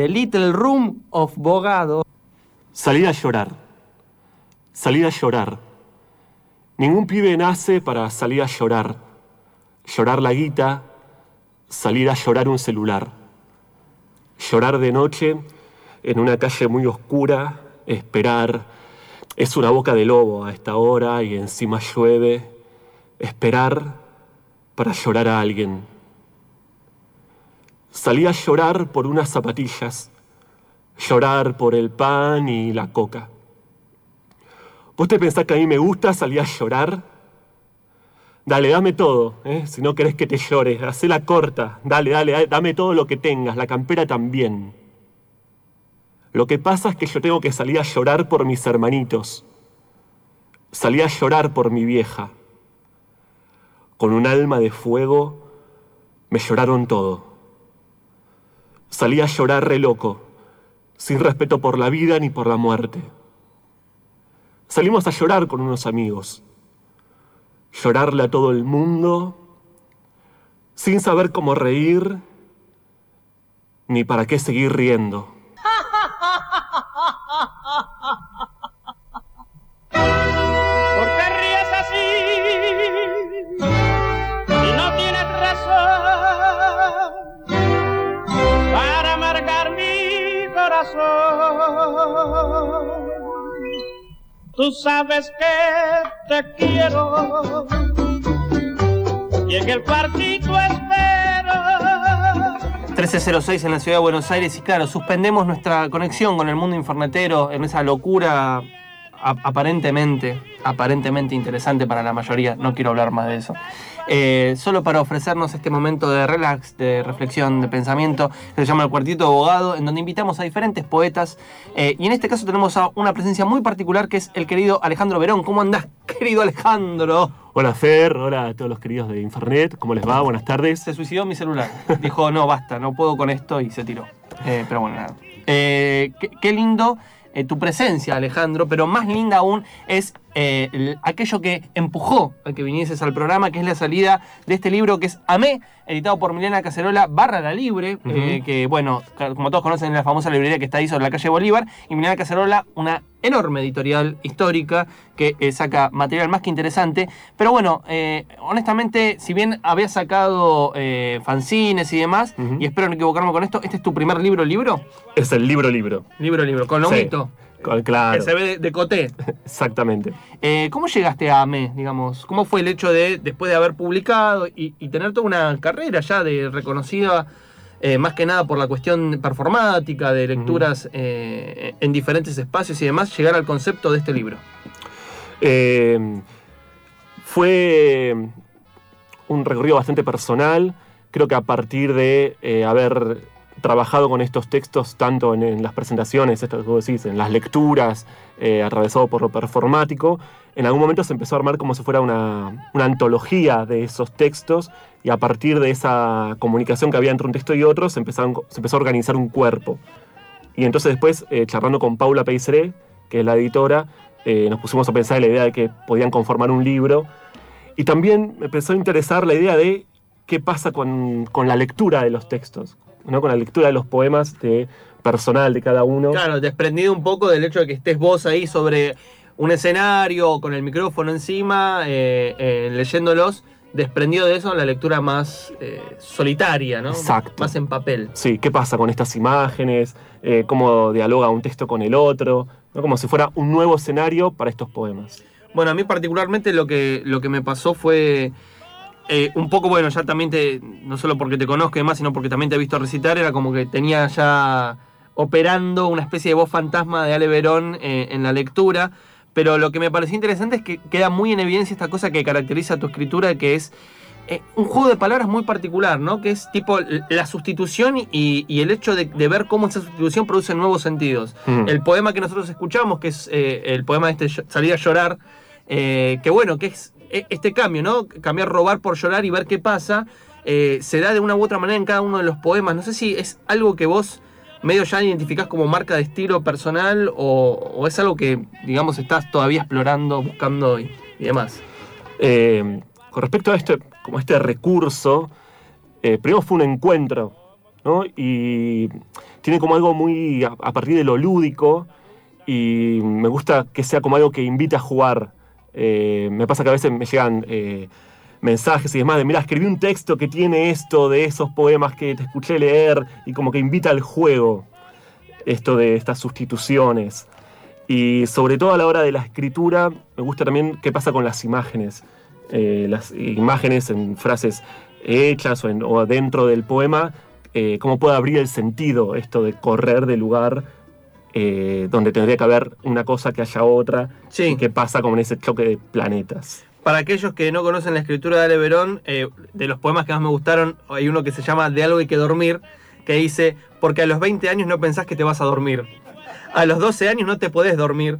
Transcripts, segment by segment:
The Little Room of Bogado. Salir a llorar. Salir a llorar. Ningún pibe nace para salir a llorar. Llorar la guita, salir a llorar un celular. Llorar de noche en una calle muy oscura, esperar. Es una boca de lobo a esta hora y encima llueve. Esperar para llorar a alguien. Salí a llorar por unas zapatillas, llorar por el pan y la coca. ¿Vos te pensás que a mí me gusta salir a llorar? Dale, dame todo, ¿eh? si no querés que te llore, hacela corta, dale, dale, dame todo lo que tengas, la campera también. Lo que pasa es que yo tengo que salir a llorar por mis hermanitos. Salí a llorar por mi vieja. Con un alma de fuego me lloraron todo. Salí a llorar re loco, sin respeto por la vida ni por la muerte. Salimos a llorar con unos amigos. Llorarle a todo el mundo, sin saber cómo reír, ni para qué seguir riendo. Tú sabes que te quiero y en el cuartito espero. 1306 en la ciudad de Buenos Aires y claro, suspendemos nuestra conexión con el mundo informatero en esa locura aparentemente, aparentemente interesante para la mayoría, no quiero hablar más de eso. Eh, solo para ofrecernos este momento de relax, de reflexión, de pensamiento, que se llama el Cuartito de Abogado, en donde invitamos a diferentes poetas. eh, y en este caso tenemos a una presencia muy particular que es el querido Alejandro Verón. ¿Cómo andás, querido Alejandro? Hola Fer, hola a todos los queridos de Infernet, ¿cómo les va? Buenas tardes. Se suicidó mi celular. Dijo, no, basta, no puedo con esto y se tiró. Eh, pero bueno, nada. Eh, qué lindo tu presencia, Alejandro, pero más linda aún es eh, el- aquello que empujó a que vinieses al programa, que es la salida de este libro que es Amé, editado por Milena Cacerola, barra la libre, eh, que bueno, como todos conocen, es la famosa librería que está ahí sobre la calle Bolívar, y Milena Cacerola, una enorme editorial histórica que eh, saca material más que interesante, pero bueno, eh, honestamente, si bien había sacado eh, fanzines y demás, y espero no equivocarme con esto, ¿este es tu primer libro, libro? Es el libro libro. Libro, libro, con Sí, lomito. con- claro, Que se ve de, de coté. exactamente. Eh, ¿Cómo llegaste a AME, digamos? ¿Cómo fue el hecho de, después de haber publicado y, y tener toda una carrera ya de reconocida, eh, más que nada por la cuestión performática, de lecturas eh, en diferentes espacios y demás, llegar al concepto de este libro? Fue un recorrido bastante personal. Creo que a partir de haber trabajado con estos textos, tanto en, en las presentaciones, esto en las lecturas, eh, atravesado por lo performático, en algún momento se empezó a armar como si fuera una, una antología de esos textos y a partir de esa comunicación que había entre un texto y otro se empezó a organizar un cuerpo. Y entonces después, eh, charlando con Paula Peiseré, que es la editora, eh, nos pusimos a pensar en la idea de que podían conformar un libro. Y también me empezó a interesar la idea de qué pasa con, con la lectura de los textos, ¿no? con la lectura de los poemas de personal de cada uno. Claro, desprendido un poco del hecho de que estés vos ahí sobre un escenario con el micrófono encima, eh, eh, leyéndolos, desprendido de eso la lectura más eh, solitaria, ¿no? Exacto. Más en papel. Sí, qué pasa con estas imágenes, cómo dialoga un texto con el otro, ¿no? como si fuera un nuevo escenario para estos poemas. Bueno, a mí particularmente lo que, lo que me pasó fue eh, un poco, bueno, ya también te, no solo porque te conozco y demás, sino porque también te he visto recitar, era como que tenía ya operando una especie de voz fantasma de Ale Verón eh, en la lectura. Pero lo que me pareció interesante es que queda muy en evidencia esta cosa que caracteriza tu escritura, que es eh, un juego de palabras muy particular, ¿no? Que es tipo la sustitución y, y el hecho de, de ver cómo esa sustitución produce nuevos sentidos. Mm. El poema que nosotros escuchamos, que es el poema de este Salir a llorar, que bueno, que es este cambio, ¿no? Cambiar robar por llorar y ver qué pasa, eh, se da de una u otra manera en cada uno de los poemas. No sé si es algo que vos medio ya identificás como marca de estilo personal o, o es algo que, digamos, estás todavía explorando, buscando y, y demás. Eh, con respecto a este, como este recurso, eh, primero fue un encuentro, ¿no? Y tiene como algo muy a, a partir de lo lúdico y me gusta que sea como algo que invita a jugar. Eh, me pasa que a veces me llegan eh, mensajes y demás de, mira, escribí un texto que tiene esto de esos poemas que te escuché leer y como que invita al juego esto de estas sustituciones. Y sobre todo a la hora de la escritura, me gusta también qué pasa con las imágenes. Eh, las imágenes en frases hechas o, o dentro del poema, cómo puede abrir el sentido esto de correr del lugar eh, donde tendría que haber una cosa que haya otra, Sí. y qué pasa como en ese choque de planetas. Para aquellos que no conocen la escritura de Ale Verón, eh, de los poemas que más me gustaron, hay uno que se llama De algo hay que dormir, que dice, porque a los 20 años no pensás que te vas a dormir. A los 12 años no te podés dormir,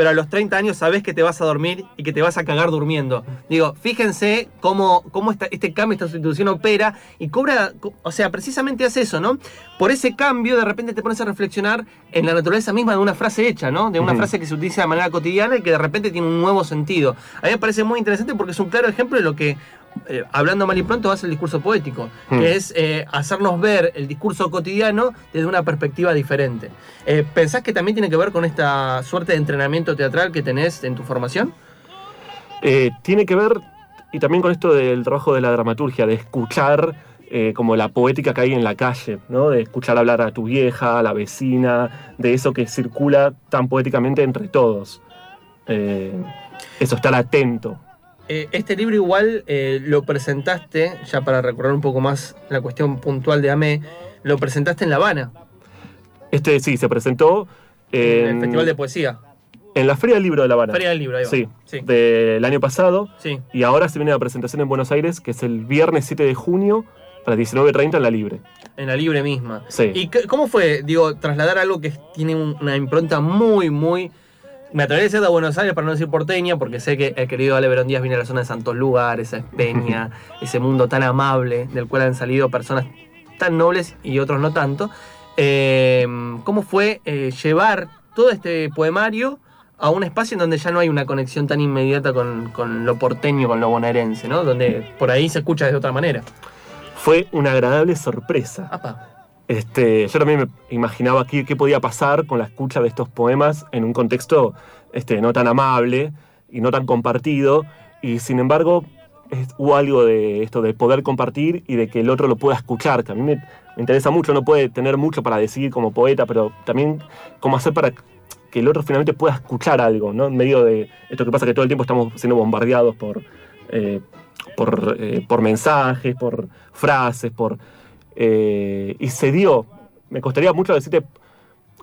pero a los 30 años sabés que te vas a dormir y que te vas a cagar durmiendo. Digo, fíjense cómo, cómo esta- este cambio, esta sustitución opera y cobra, co- o sea, precisamente hace eso, ¿no? Por ese cambio, de repente te pones a reflexionar en la naturaleza misma de una frase hecha, ¿no? De una frase que se utiliza de manera cotidiana y que de repente tiene un nuevo sentido. A mí me parece muy interesante porque es un claro ejemplo de lo que, eh, hablando mal y pronto, hace el discurso poético, Hmm. que es eh, hacernos ver el discurso cotidiano desde una perspectiva diferente. Eh, ¿Pensás que también tiene que ver con esta suerte de entrenamiento teatral que tenés en tu formación? Eh, tiene que ver, y también con esto del trabajo de la dramaturgia, de escuchar eh, como la poética que hay en la calle, ¿no? De escuchar hablar a tu vieja, a la vecina, de eso que circula tan poéticamente entre todos. Eso, estar atento. Eh, este libro igual eh, lo presentaste, ya para recordar un poco más la cuestión puntual de AME, lo presentaste en La Habana, Este sí, se presentó en en, el Festival de Poesía. en la Feria del Libro de La Habana. Feria del Libro, ahí va. Sí, sí. del año pasado. sí. Y ahora se viene la presentación en Buenos Aires, que es el viernes 7 de junio a las 19.30 en la Libre. En la libre misma. Sí. ¿Y cómo fue, digo, trasladar algo que tiene un- una impronta muy, muy... Me atrevería a decir de Buenos Aires para no decir porteña, porque sé que el querido Ale Verón Díaz viene de la zona de Santos Lugares, esa Peña, ese mundo tan amable del cual han salido personas tan nobles y otros no tanto. Eh, ¿Cómo fue eh, llevar todo este poemario a un espacio en donde ya no hay una conexión tan inmediata con, con lo porteño, con lo bonaerense, ¿no? Donde por ahí se escucha de otra manera. Fue una agradable sorpresa. Apa. Este, yo también me imaginaba qué, qué podía pasar con la escucha de estos poemas en un contexto este, no tan amable y no tan compartido. Y sin embargo, es- hubo algo de esto de poder compartir y de que el otro lo pueda escuchar, que a mí me, interesa mucho. No puede tener mucho para decir como poeta, pero también cómo hacer para que el otro finalmente pueda escuchar algo, ¿no? En medio de esto que pasa que todo el tiempo estamos siendo bombardeados por, eh, eh, por mensajes, por frases, por... eh, y se dio. Me costaría mucho decirte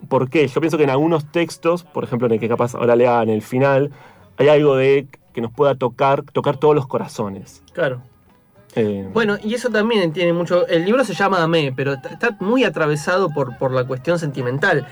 por qué. Yo pienso que en algunos textos, por ejemplo en el que capaz ahora lea en el final, hay algo de que nos pueda tocar, tocar todos los corazones. Claro. Eh, Bueno, y eso también tiene mucho. El libro se llama Amé, pero está, muy atravesado por, por la cuestión sentimental.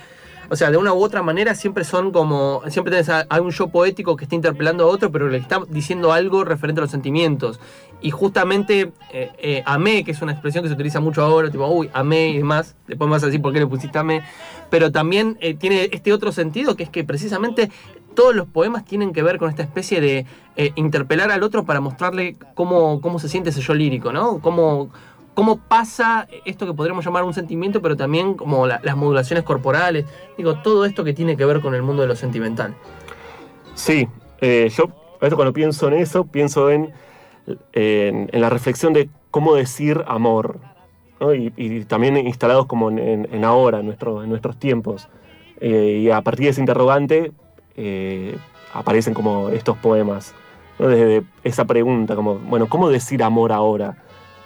O sea, de una u otra manera siempre son como. Siempre tenés a, a un yo poético que está interpelando a otro, pero le está diciendo algo referente a los sentimientos. Y justamente eh, eh, amé, que es una expresión que se utiliza mucho ahora, tipo, uy, amé y demás. Después me vas decir por qué le pusiste amé. Pero también eh, tiene este otro sentido, que es que precisamente todos los poemas tienen que ver con esta especie de eh, interpelar al otro para mostrarle cómo, cómo se siente ese yo lírico, ¿no? Cómo, cómo pasa esto que podríamos llamar un sentimiento, pero también como la- las modulaciones corporales. Digo, todo esto que tiene que ver con el mundo de lo sentimental. Sí, eh, yo cuando pienso en eso, pienso en, en, la reflexión de cómo decir amor, y, también instalados como en, ahora, nuestro- en nuestros tiempos. Eh, y a partir de ese interrogante eh, aparecen como estos poemas, desde esa pregunta, como, bueno, ¿cómo decir amor ahora?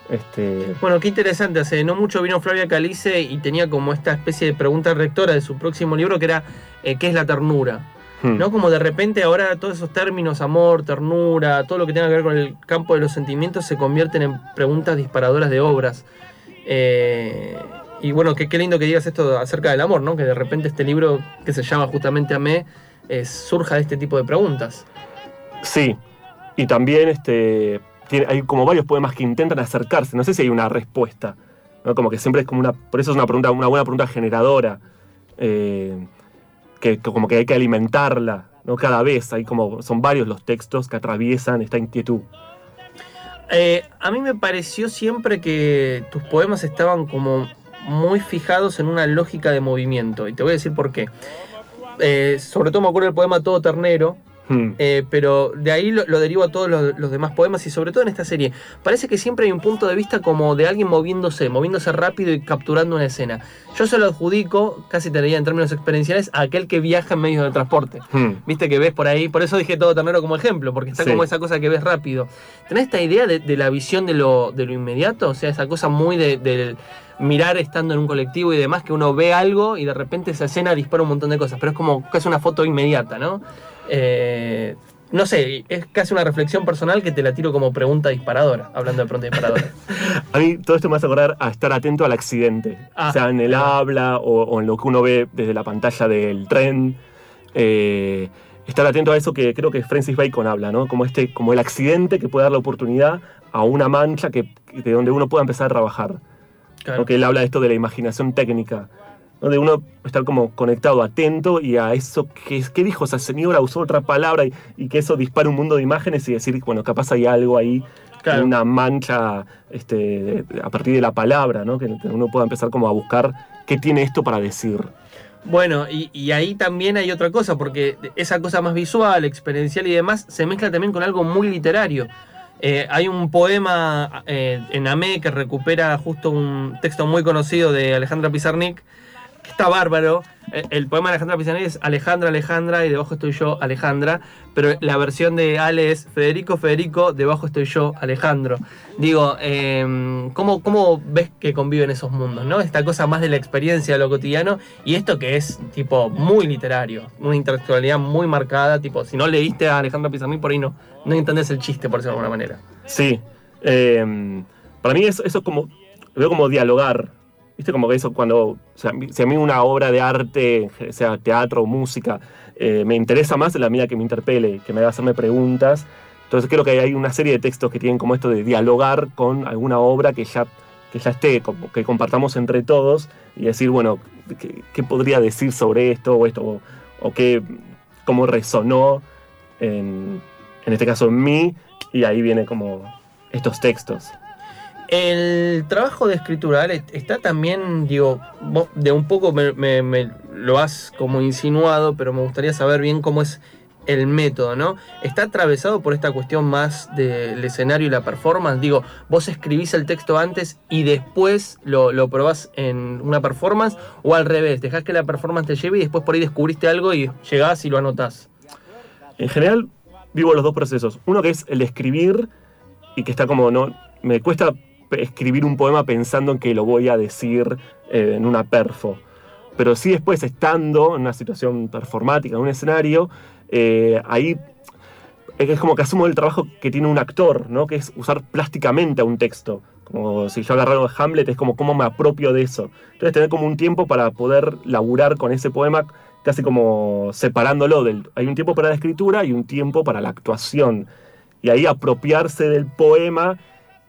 Este, Bueno, qué interesante. Hace no mucho vino Flavia Calice y tenía como esta especie de pregunta rectora de su próximo libro que era eh, ¿qué es la ternura? Hmm. ¿no? Como de repente ahora todos esos términos, amor, ternura, todo lo que tenga que ver con el campo de los sentimientos se convierten en preguntas disparadoras de obras. Eh, y bueno, qué, lindo que digas esto acerca del amor, ¿no? Que de repente este libro que se llama justamente Amé eh, surja de este tipo de preguntas. Sí, y también este, hay como varios poemas que intentan acercarse, no sé si hay una respuesta, ¿no? como que siempre es como una, por eso es una pregunta, una buena pregunta generadora, eh, que, como que hay que alimentarla, ¿no? cada vez, hay como, son varios los textos que atraviesan esta inquietud. Eh, a mí me pareció siempre que tus poemas estaban como muy fijados en una lógica de movimiento. Y te voy a decir por qué. Eh, sobre todo me acuerdo del poema Todo Ternero, Hmm. eh, pero de ahí lo, lo derivo a todos los, los demás poemas y sobre todo en esta serie. Parece que siempre hay un punto de vista como de alguien moviéndose, moviéndose rápido y capturando una escena. Yo se lo adjudico, casi te diría en términos experienciales, a aquel que viaja en medios de transporte. Hmm. Viste que ves por ahí, por eso dije todo ternero como ejemplo, porque está Sí. como esa cosa que ves rápido. ¿Tenés esta idea de, de la visión de lo, de lo inmediato? O sea, esa cosa muy de, del mirar estando en un colectivo y demás, que uno ve algo y de repente esa escena dispara un montón de cosas, pero es como casi una foto inmediata, ¿no? Eh, no sé, es casi una reflexión personal que te la tiro como pregunta disparadora, hablando de pregunta disparadora. A mí todo esto me hace acordar a estar atento al accidente, Ah, sea en el habla o, o en lo que uno ve desde la pantalla del tren. Eh, estar atento a eso que creo que Francis Bacon habla, ¿no? Como, este, como el accidente que puede dar la oportunidad a una mancha que, de donde uno pueda empezar a trabajar. Claro. ¿no? Que él habla de esto de la imaginación técnica, donde uno estar como conectado, atento y a eso que ¿qué dijo esa señora, usó otra palabra y, y que eso dispara un mundo de imágenes y decir, bueno, capaz hay algo ahí, Claro. una mancha este, a partir de la palabra, ¿no? Que uno pueda empezar como a buscar qué tiene esto para decir. Bueno, y, y ahí también hay otra cosa, porque esa cosa más visual, experiencial y demás se mezcla también con algo muy literario. Eh, hay un poema eh, en Amé que recupera justo un texto muy conocido de Alejandra Pizarnik, que está bárbaro. Eh, el poema de Alejandra Pizarnik es Alejandra, Alejandra y debajo estoy yo, Alejandra. Pero la versión de Ale es Federico, Federico, debajo estoy yo, Alejandro. Digo, eh, ¿cómo, ¿cómo ves que conviven esos mundos? ¿no? Esta cosa más de la experiencia de lo cotidiano y esto que es tipo muy literario, una intelectualidad muy marcada. Tipo, si no leíste a Alejandra Pizarnik, por ahí no, no entendés el chiste, por decirlo de alguna manera. Sí. eh, para mí eso, eso es como, veo como dialogar. ¿Viste? Como que eso cuando, sea, si a mí una obra de arte, sea teatro o música, eh, me interesa más la medida que me interpele, que me haga hacerme preguntas. Entonces creo que hay una serie de textos que tienen como esto de dialogar con alguna obra que ya, que ya esté, como que compartamos entre todos y decir, bueno, ¿qué, podría decir sobre esto o esto? O qué, cómo resonó en, en este caso en mí, y ahí viene como estos textos. El trabajo de escritura está también, digo, vos de un poco me, lo has como insinuado, pero me gustaría saber bien cómo es el método, ¿no? ¿Está atravesado por esta cuestión más del escenario y la performance? Digo, vos escribís el texto antes y después lo, lo probás en una performance, o al revés, dejás que la performance te lleve y después por ahí descubriste algo y llegás y lo anotás. En general, vivo los dos procesos. Uno que es el escribir y que está como, no, me cuesta escribir un poema pensando en que lo voy a decir eh, en una perfo. Pero sí después, estando en una situación performática, en un escenario, eh, ahí es como que asumo el trabajo que tiene un actor, ¿no? Que es usar plásticamente a un texto. Como si yo agarrara Hamlet, es como cómo me apropio de eso. Entonces tener como un tiempo para poder laburar con ese poema, casi como separándolo. Del, hay un tiempo para la escritura y un tiempo para la actuación. Y ahí apropiarse del poema.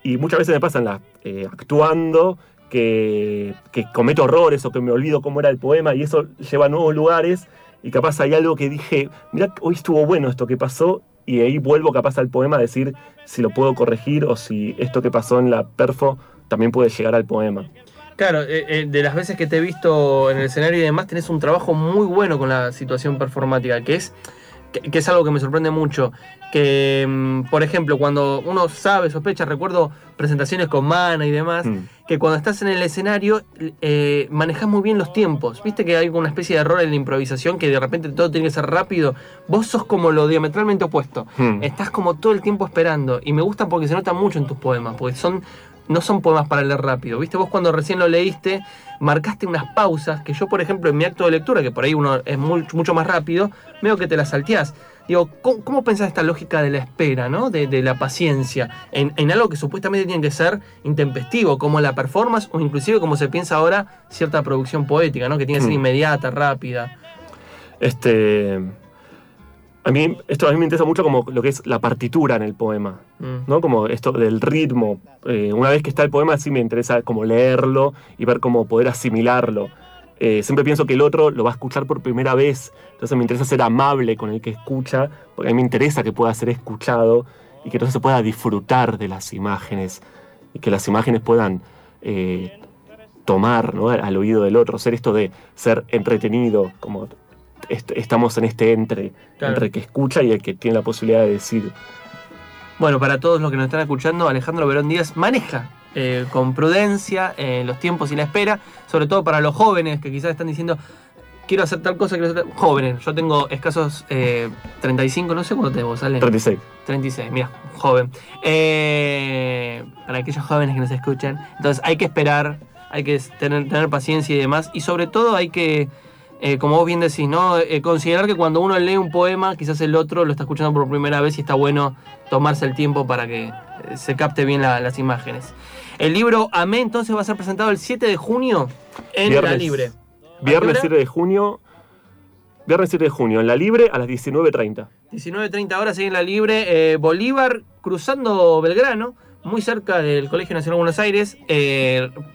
Y muchas veces me pasa en la, eh, actuando que, que cometo errores o que me olvido cómo era el poema y eso lleva a nuevos lugares. Y capaz hay algo que dije, mira, hoy estuvo bueno esto que pasó y ahí vuelvo capaz al poema a decir si lo puedo corregir o si esto que pasó en la perfo también puede llegar al poema. Claro, eh, eh, de las veces que te he visto en el escenario y demás, tenés un trabajo muy bueno con la situación performática, que es, que, que es algo que me sorprende mucho. Que, mm, por ejemplo, cuando uno sabe, sospecha, recuerdo presentaciones con Mana y demás, Mm. que cuando estás en el escenario eh, manejas muy bien los tiempos. Viste que hay una especie de error en la improvisación, que de repente todo tiene que ser rápido. Vos sos como lo diametralmente opuesto. Hmm. Estás como todo el tiempo esperando. Y me gusta porque se nota mucho en tus poemas, porque son no son poemas para leer rápido. ¿Viste? Vos cuando recién lo leíste, marcaste unas pausas que yo, por ejemplo, en mi acto de lectura, que por ahí uno es muy- mucho más rápido, veo que te las salteás. Digo, ¿cómo, cómo pensás esta lógica de la espera, ¿no? De, de la paciencia, en, en algo que supuestamente tiene que ser intempestivo, como la performance, o inclusive como se piensa ahora, cierta producción poética, ¿no? Que tiene que ser Mm. inmediata, rápida. Este. A mí, esto a mí me interesa mucho como lo que es la partitura en el poema. Mm. ¿no? Como esto del ritmo. Eh, una vez que está el poema, sí me interesa como leerlo y ver cómo poder asimilarlo. Eh, siempre pienso que el otro lo va a escuchar por primera vez, entonces me interesa ser amable con el que escucha, porque a mí me interesa que pueda ser escuchado y que entonces se pueda disfrutar de las imágenes y que las imágenes puedan eh, tomar ¿no? al oído del otro, ser esto de ser entretenido, como est- estamos en este entre, Claro. entre el que escucha y el que tiene la posibilidad de decir. Bueno, para todos los que nos están escuchando, Alejandro Verón Díaz maneja eh, con prudencia eh, los tiempos y la espera, sobre todo para los jóvenes que quizás están diciendo, quiero hacer tal cosa, quiero hacer tal... Jóvenes, yo tengo escasos eh, 35, no sé cuánto tengo, ¿sale? 36. 36, mira, joven. Eh, para aquellos jóvenes que nos escuchan. Entonces hay que esperar, hay que tener, tener paciencia y demás. Y sobre todo hay que, eh, como vos bien decís, ¿no? Eh, considerar que cuando uno lee un poema, quizás el otro lo está escuchando por primera vez y está bueno tomarse el tiempo para que eh, se capte bien la- las imágenes. El libro Amé entonces va a ser presentado el 7 de junio en La. Libre. ¿A qué Viernes hora? 7 de junio. Viernes 7 de junio, en la libre a las 19.30. 19.30 horas ahí en la libre. eh, Bolívar cruzando Belgrano, muy cerca del Colegio Nacional de Buenos Aires.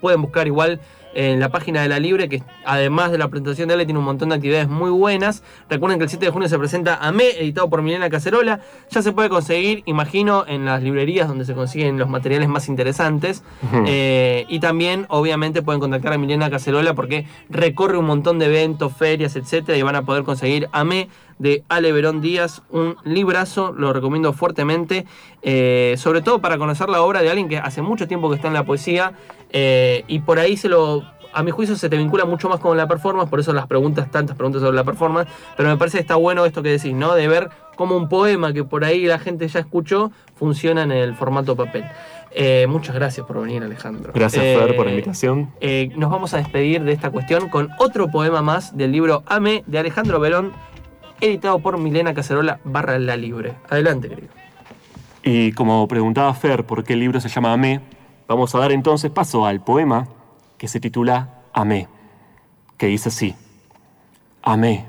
Pueden buscar igual en la página de la libre, que además de la presentación de él, tiene un montón de actividades muy buenas. Recuerden que el 7 de junio se presenta Amé, editado por Milena Cacerola. Ya se puede conseguir, imagino, en las librerías donde se consiguen los materiales más interesantes. Eh, y también, obviamente, pueden contactar a Milena Cacerola porque recorre un montón de eventos, ferias, etcétera, y van a poder conseguir Amé de Ale Verón Díaz, un librazo, lo recomiendo fuertemente, eh, sobre todo para conocer la obra de alguien que hace mucho tiempo que está en la poesía eh, y por ahí se lo, a mi juicio se te vincula mucho más con la performance, por eso las preguntas, tantas preguntas sobre la performance, pero me parece que está bueno esto que decís, ¿no? De ver cómo un poema que por ahí la gente ya escuchó funciona en el formato papel. Eh, muchas gracias por venir, Alejandro. Gracias, Eh, Fer, por la invitación. eh, nos vamos a despedir de esta cuestión con otro poema más del libro Ame de Alejandro Verón, editado por Milena Cacerola barra La Libre. Adelante, querido. Y como preguntaba Fer por qué el libro se llama Amé, vamos a dar entonces paso al poema que se titula Amé, que dice así. Amé.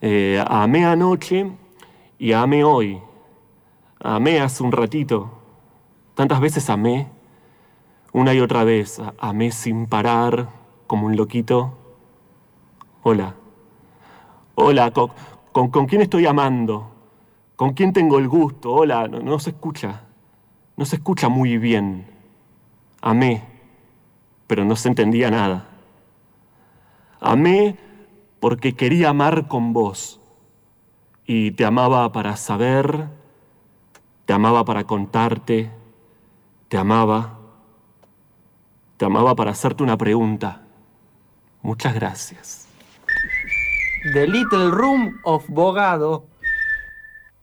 Eh, amé anoche y amé hoy. Amé hace un ratito. Tantas veces amé, una y otra vez. Amé sin parar, como un loquito. Hola. Hola, ¿con, con, con quién estoy amando? ¿Con quién tengo el gusto? Hola, no, no se escucha. No se escucha muy bien. Amé, pero no se entendía nada. Amé porque quería amar con vos. Y te amaba para saber, te amaba para contarte, te amaba, te amaba para hacerte una pregunta. Muchas gracias. The Little Room of Bogado.